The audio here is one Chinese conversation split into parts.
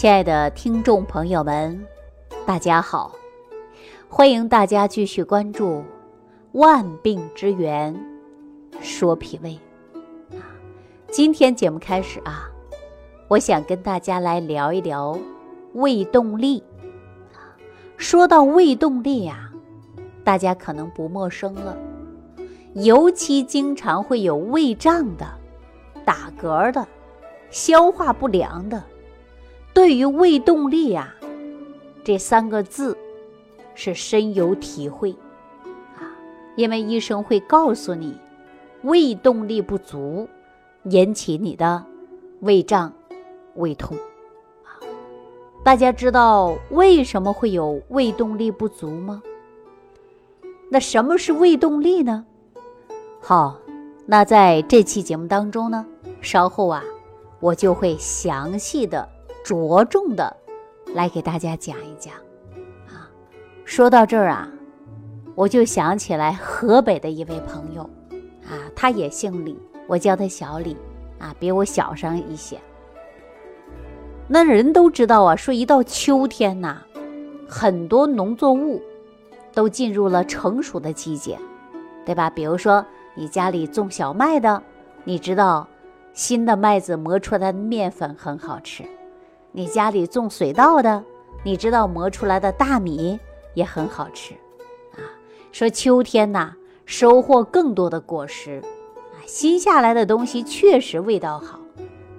亲爱的听众朋友们，大家好！欢迎大家继续关注《万病之源说脾胃》。今天节目开始啊，我想跟大家来聊一聊胃动力。说到胃动力呀，大家可能不陌生了，尤其经常会有胃胀的、打嗝的、消化不良的。对于胃动力啊，这三个字是深有体会啊，因为医生会告诉你，胃动力不足引起你的胃胀、胃痛啊。大家知道为什么会有胃动力不足吗？那什么是胃动力呢？好，那在这期节目当中呢，稍后啊，我就会详细的。着重的来给大家讲一讲啊。说到这儿啊，我就想起来河北的一位朋友啊，他也姓李，我叫他小李啊，比我小上一些。那人都知道啊，说一到秋天呐，很多农作物都进入了成熟的季节，对吧？比如说你家里种小麦的，你知道新的麦子磨出来的面粉很好吃。你家里种水稻的，你知道磨出来的大米也很好吃，啊，说秋天呐收获更多的果实，啊，新下来的东西确实味道好，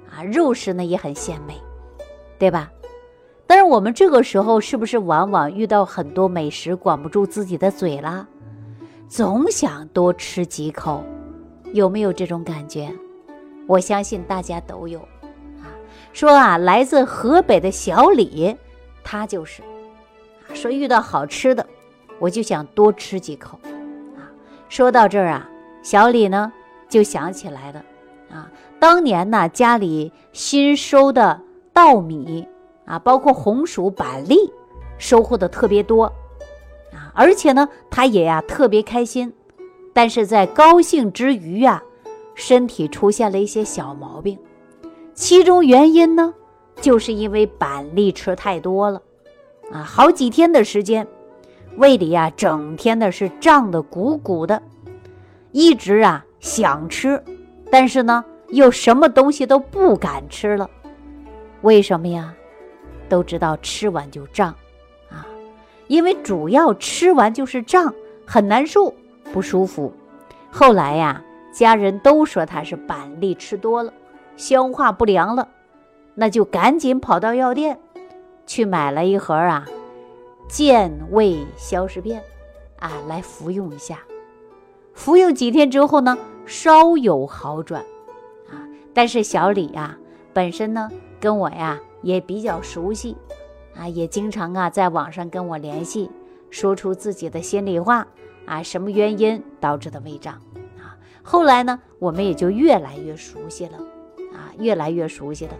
啊，肉食呢也很鲜美，对吧？但是我们这个时候是不是往往遇到很多美食管不住自己的嘴了，总想多吃几口，有没有这种感觉？我相信大家都有。说啊，来自河北的小李，他就是说遇到好吃的，我就想多吃几口啊。说到这儿啊，小李呢就想起来了啊，当年呢家里新收的稻米啊，包括红薯、板栗，收获的特别多啊，而且呢他也呀特别开心，但是在高兴之余呀，身体出现了一些小毛病。其中原因呢，就是因为板栗吃太多了，啊，好几天的时间，胃里呀整天的是胀得鼓鼓的，一直啊想吃，但是呢又什么东西都不敢吃了，为什么呀？都知道吃完就胀，啊，因为主要吃完就是胀，很难受，不舒服。后来呀，家人都说他是板栗吃多了。消化不良了，那就赶紧跑到药店去买了一盒啊健胃消食片啊来服用一下。服用几天之后呢，稍有好转啊。但是小李啊本身呢跟我呀也比较熟悉啊，也经常啊在网上跟我联系，说出自己的心里话啊，什么原因导致的胃胀啊？后来呢，我们也就越来越熟悉了。越来越熟悉了。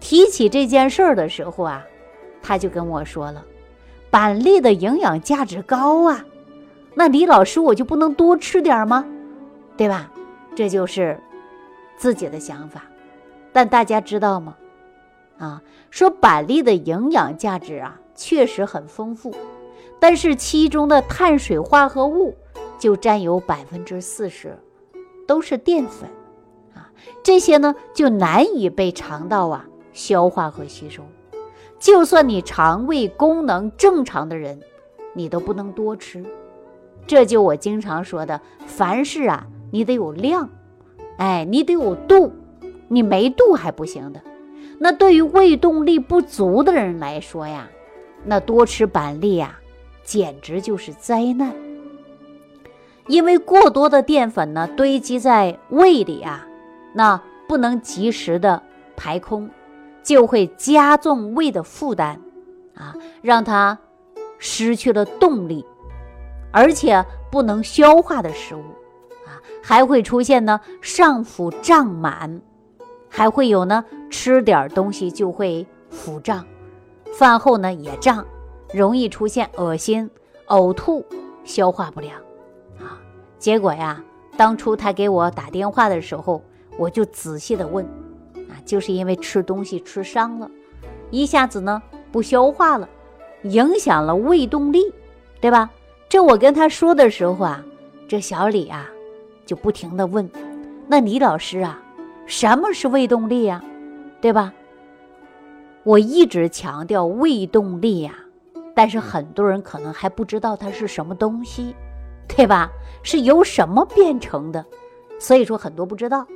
提起这件事儿的时候啊，他就跟我说了：“板栗的营养价值高啊，那李老师我就不能多吃点吗？对吧？”这就是自己的想法。但大家知道吗？啊，说板栗的营养价值啊，确实很丰富，但是其中的碳水化合物就占有百分之四十，都是淀粉。啊这些呢，就难以被肠道啊消化和吸收。就算你肠胃功能正常的人，你都不能多吃。这就我经常说的，凡事啊，你得有量，哎，你得有度，你没度还不行的。那对于胃动力不足的人来说呀，那多吃板栗呀，简直就是灾难。因为过多的淀粉呢，堆积在胃里啊。那不能及时的排空，就会加重胃的负担，啊，让它失去了动力，而且不能消化的食物，啊，还会出现呢上腹胀满，还会有呢吃点东西就会腹胀，饭后呢也胀，容易出现恶心、呕吐、消化不良，啊，结果呀，当初他给我打电话的时候。我就仔细的问，啊，就是因为吃东西吃伤了，一下子呢不消化了，影响了胃动力，对吧？这我跟他说的时候啊，这小李啊就不停的问：“那李老师啊，什么是胃动力呀？对吧？”我一直强调胃动力呀，但是很多人可能还不知道它是什么东西，对吧？是由什么变成的？所以说很多不知道。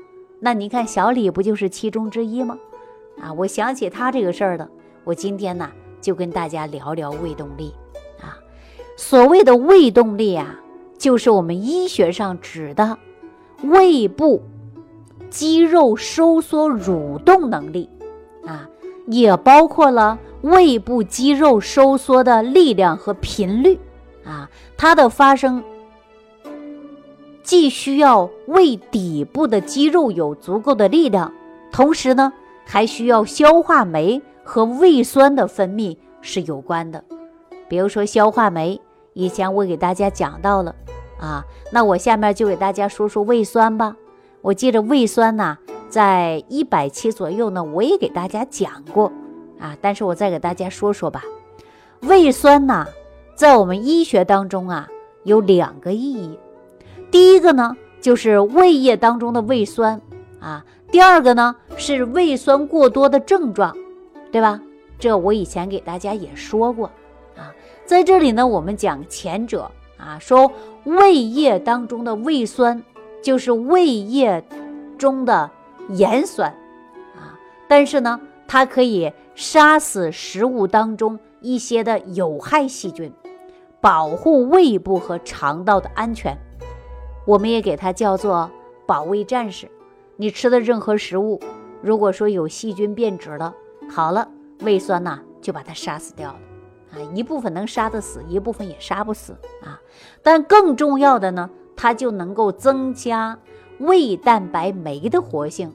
那你看小李不就是其中之一吗？啊，我想起他这个事儿了。我今天呢就跟大家聊聊胃动力啊。所谓的胃动力啊，就是我们医学上指的胃部肌肉收缩蠕动能力啊。也包括了胃部肌肉收缩的力量和频率啊，它的发生既需要胃底部的肌肉有足够的力量，同时呢，还需要消化酶和胃酸的分泌是有关的。比如说消化酶，以前我给大家讲到了啊，那我下面就给大家说说胃酸吧。我记着胃酸呐。在一百期左右呢，我也给大家讲过啊，但是我再给大家说说吧。胃酸呐，在我们医学当中啊，有两个意义。第一个呢，就是胃液当中的胃酸啊；第二个呢，是胃酸过多的症状，对吧？这我以前给大家也说过啊。在这里呢，我们讲前者啊，说胃液当中的胃酸就是胃液中的。盐酸，啊，但是呢，它可以杀死食物当中一些的有害细菌，保护胃部和肠道的安全。我们也给它叫做保卫战士。你吃的任何食物，如果说有细菌变质了，好了，胃酸呐就把它杀死掉了。啊，一部分能杀得死，一部分也杀不死啊。但更重要的呢，它就能够增加。胃蛋白酶的活性，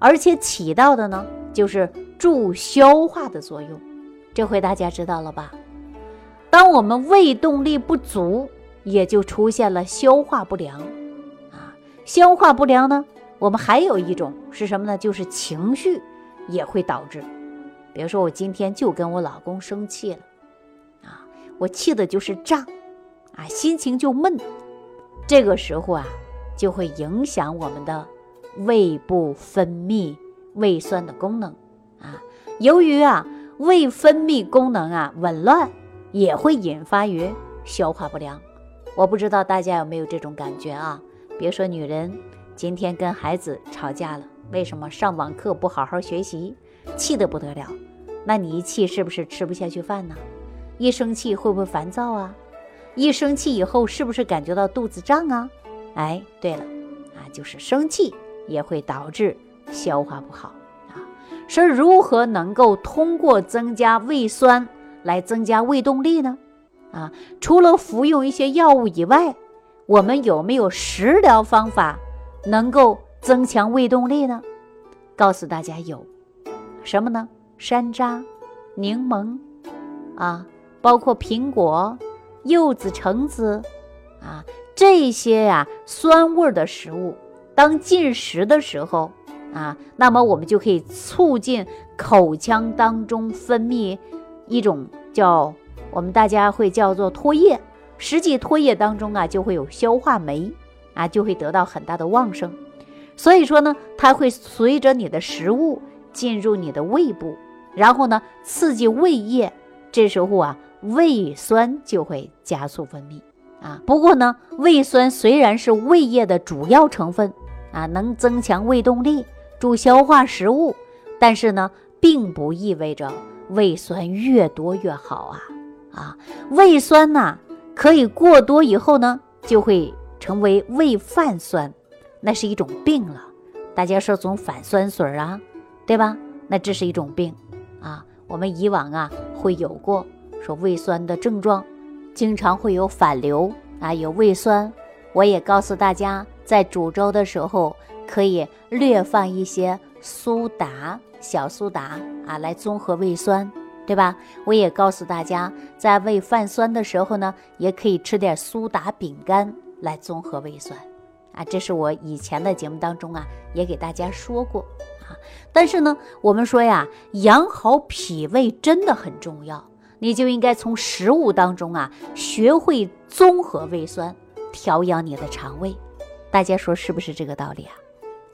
而且起到的呢，就是助消化的作用。这回大家知道了吧？当我们胃动力不足，也就出现了消化不良啊。消化不良呢，我们还有一种是什么呢？就是情绪也会导致。比如说，我今天就跟我老公生气了啊，我气的就是胀啊，心情就闷。这个时候啊。就会影响我们的胃部分泌胃酸的功能啊。由于啊胃分泌功能啊紊乱，也会引发于消化不良。我不知道大家有没有这种感觉啊？别说女人今天跟孩子吵架了，为什么上网课不好好学习，气得不得了？那你一气是不是吃不下去饭呢？一生气会不会烦躁啊？一生气以后是不是感觉到肚子胀啊？哎，对了，啊，就是生气也会导致消化不好啊。说如何能够通过增加胃酸来增加胃动力呢？啊，除了服用一些药物以外，我们有没有食疗方法能够增强胃动力呢？告诉大家有，什么呢？山楂、柠檬，啊，包括苹果、柚子、橙子，啊。这些呀酸味的食物，当进食的时候啊，那么我们就可以促进口腔当中分泌一种叫我们大家会叫做唾液，实际唾液当中啊就会有消化酶啊，就会得到很大的旺盛。所以说呢，它会随着你的食物进入你的胃部，然后呢刺激胃液，这时候啊胃酸就会加速分泌。啊，不过呢，胃酸虽然是胃液的主要成分，啊，能增强胃动力，助消化食物，但是呢，并不意味着胃酸越多越好啊！啊，胃酸呐，可以过多以后呢，就会成为胃泛酸，那是一种病了。大家说总反酸水啊，对吧？那这是一种病啊。我们以往啊会有过说胃酸的症状。经常会有反流啊，有胃酸。我也告诉大家，在煮粥的时候可以略放一些苏打、小苏打啊，来综合胃酸，对吧？我也告诉大家，在胃泛酸的时候呢，也可以吃点苏打饼干来综合胃酸啊。这是我以前的节目当中啊，也给大家说过啊。但是呢，我们说呀，养好脾胃真的很重要，你就应该从食物当中啊，学会综合胃酸，调养你的肠胃。大家说是不是这个道理啊？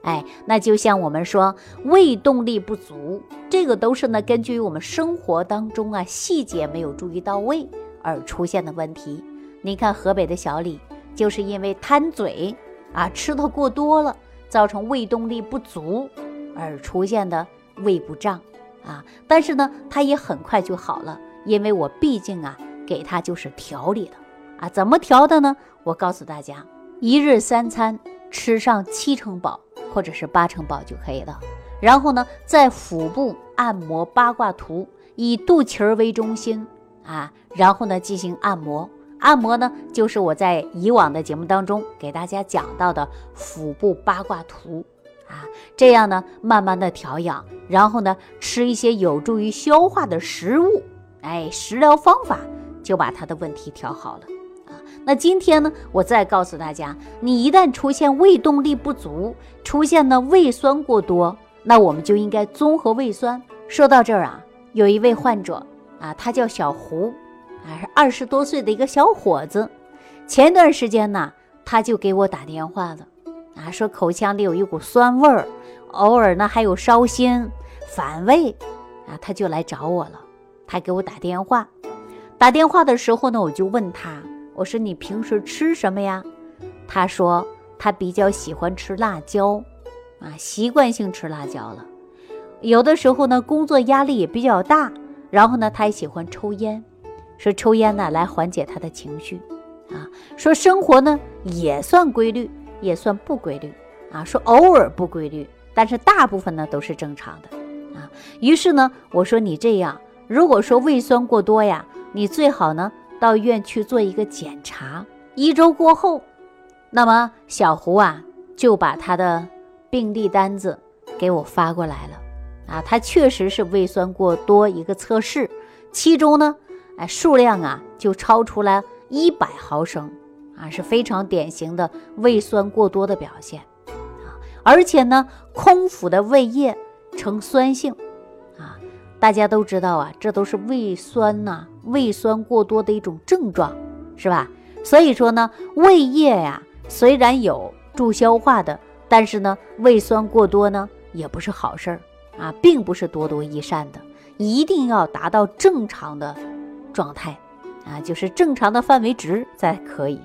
哎，那就像我们说胃动力不足，这个都是呢根据我们生活当中啊细节没有注意到位而出现的问题。你看河北的小李，就是因为贪嘴啊，吃的过多了，造成胃动力不足而出现的胃不胀啊。但是呢，他也很快就好了，因为我毕竟啊给他就是调理的啊，怎么调的呢？我告诉大家，一日三餐吃上七成饱。或者是八成饱就可以了。然后呢，在腹部按摩八卦图，以肚脐儿为中心啊，然后呢进行按摩。按摩呢，就是我在以往的节目当中给大家讲到的腹部八卦图啊。这样呢，慢慢的调养，然后呢，吃一些有助于消化的食物，哎，食疗方法就把他的问题调好了。那今天呢，我再告诉大家，你一旦出现胃动力不足，出现呢胃酸过多，那我们就应该综合胃酸。说到这儿啊，有一位患者啊，他叫小胡，啊是二十多岁的一个小伙子，前段时间呢，他就给我打电话了，啊说口腔里有一股酸味儿，偶尔呢还有烧心、反胃，啊他就来找我了，他给我打电话，打电话的时候呢，我就问他。我说你平时吃什么呀？他说他比较喜欢吃辣椒，啊，习惯性吃辣椒了。有的时候呢，工作压力也比较大，然后呢，他也喜欢抽烟，说抽烟呢来缓解他的情绪，啊，说生活呢也算规律，也算不规律，啊，说偶尔不规律，但是大部分呢都是正常的，啊。于是呢，我说你这样，如果说胃酸过多呀，你最好呢。到医院去做一个检查，一周过后，那么小胡啊就把他的病历单子给我发过来了。啊，他确实是胃酸过多一个测试，其中呢，哎数量啊就超出了一百毫升，啊是非常典型的胃酸过多的表现，啊，而且呢空腹的胃液呈酸性，大家都知道啊，这都是胃酸呐。胃酸过多的一种症状，是吧？所以说呢，胃液呀，虽然有助消化的，但是呢，胃酸过多呢，也不是好事儿啊，并不是多多益善的，一定要达到正常的状态啊，就是正常的范围值才可以。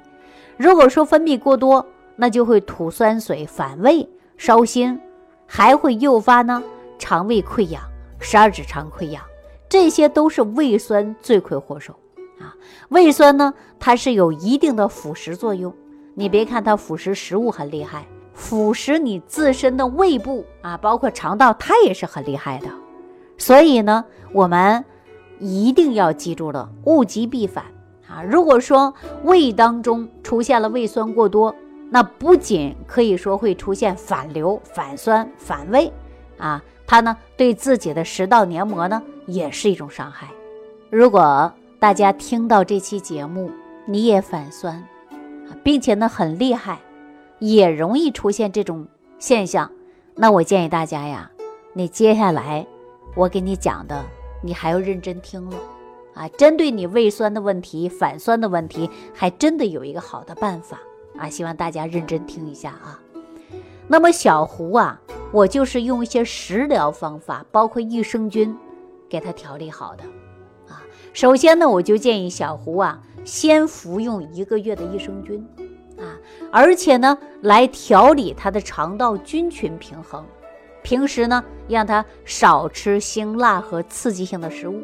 如果说分泌过多，那就会吐酸水、反胃、烧心，还会诱发呢肠胃溃疡、十二指肠溃疡。这些都是胃酸罪魁祸首啊！胃酸呢，它是有一定的腐蚀作用。你别看它腐蚀食物很厉害，腐蚀你自身的胃部啊，包括肠道，它也是很厉害的。所以呢，我们一定要记住了，物极必反啊！如果说胃当中出现了胃酸过多，那不仅可以说会出现反流、反酸、反胃啊。它呢，对自己的食道黏膜呢，也是一种伤害。如果大家听到这期节目，你也反酸，并且呢很厉害，也容易出现这种现象，那我建议大家呀，你接下来我给你讲的，你还要认真听了啊。针对你胃酸的问题、反酸的问题，还真的有一个好的办法啊，希望大家认真听一下啊。那么小胡啊。我就是用一些食疗方法，包括益生菌，给他调理好的，啊，首先呢，我就建议小胡啊，先服用一个月的益生菌，啊，而且呢，来调理他的肠道菌群平衡，平时呢，让他少吃辛辣和刺激性的食物，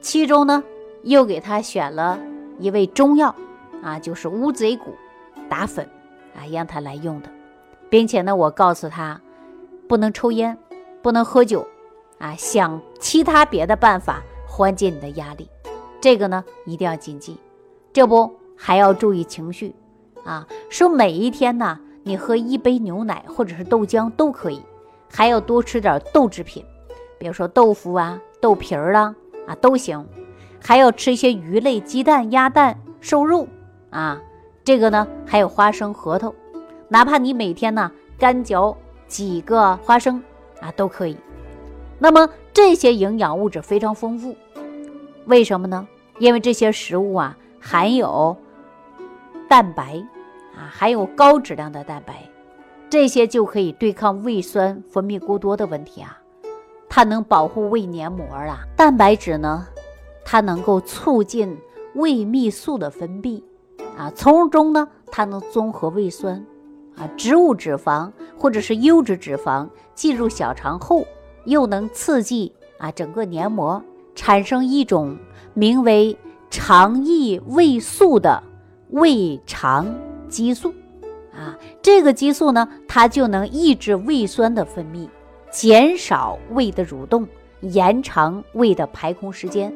其中呢，又给他选了一味中药，啊，就是乌贼骨打粉，啊，让他来用的，并且呢，我告诉他。不能抽烟，不能喝酒，啊，想其他别的办法缓解你的压力，这个呢一定要谨记。这不还要注意情绪，啊，说每一天呢，你喝一杯牛奶或者是豆浆都可以，还要多吃点豆制品，比如说豆腐啊、豆皮儿啦，啊都行，还要吃一些鱼类、鸡蛋、鸭蛋、瘦肉，啊，这个呢还有花生、核桃，哪怕你每天呢干嚼。几个花生啊，都可以。那么这些营养物质非常丰富，为什么呢？因为这些食物啊含有蛋白啊，含有高质量的蛋白，这些就可以对抗胃酸分泌过多的问题啊。它能保护胃黏膜啊。蛋白质呢，它能够促进胃泌素的分泌啊，从中呢，它能综合胃酸啊、植物脂肪或者是优质脂肪进入小肠后。又能刺激啊整个黏膜产生一种名为肠益胃素的胃肠激素，啊，这个激素呢，它就能抑制胃酸的分泌，减少胃的蠕动，延长胃的排空时间，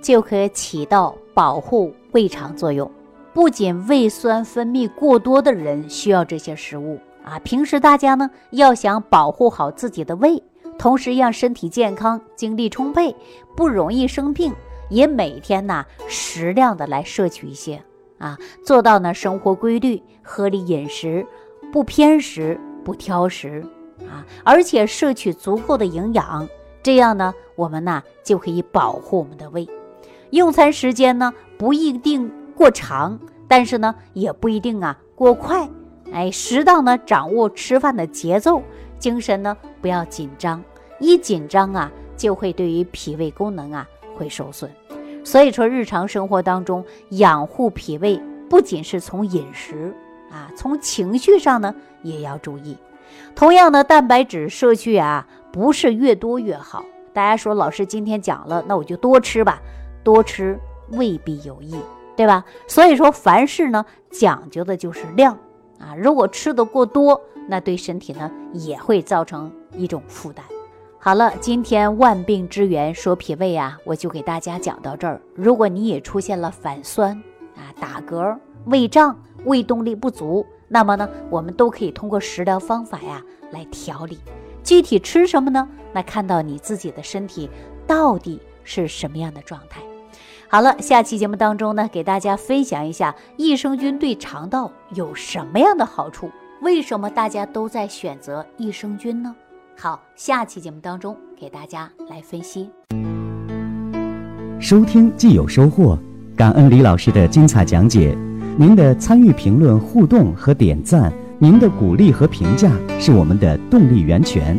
就可以起到保护胃肠作用。不仅胃酸分泌过多的人需要这些食物啊，平时大家呢要想保护好自己的胃。同时让身体健康、精力充沛，不容易生病，也每天呢适量的来摄取一些啊，做到呢生活规律、合理饮食，不偏食、不挑食啊，而且摄取足够的营养，这样呢我们呢就可以保护我们的胃。用餐时间呢不一定过长，但是呢也不一定啊过快，哎，适当的掌握吃饭的节奏，精神呢不要紧张。一紧张啊，就会对于脾胃功能啊会受损。所以说，日常生活当中养护脾胃，不仅是从饮食啊，从情绪上呢也要注意。同样的，蛋白质摄取啊，不是越多越好。大家说，老师今天讲了，那我就多吃吧，多吃未必有益，对吧？所以说，凡事呢讲究的就是量啊。如果吃的过多，那对身体呢也会造成一种负担。好了，今天万病之源说脾胃啊，我就给大家讲到这儿。如果你也出现了反酸啊、打嗝、胃胀、胃动力不足，那么呢，我们都可以通过食疗方法呀来调理。具体吃什么呢？那看到你自己的身体到底是什么样的状态。好了，下期节目当中呢，给大家分享一下益生菌对肠道有什么样的好处？为什么大家都在选择益生菌呢？好，下期节目当中给大家来分析。收听既有收获，感恩李老师的精彩讲解。您的参与、评论、互动和点赞，您的鼓励和评价是我们的动力源泉。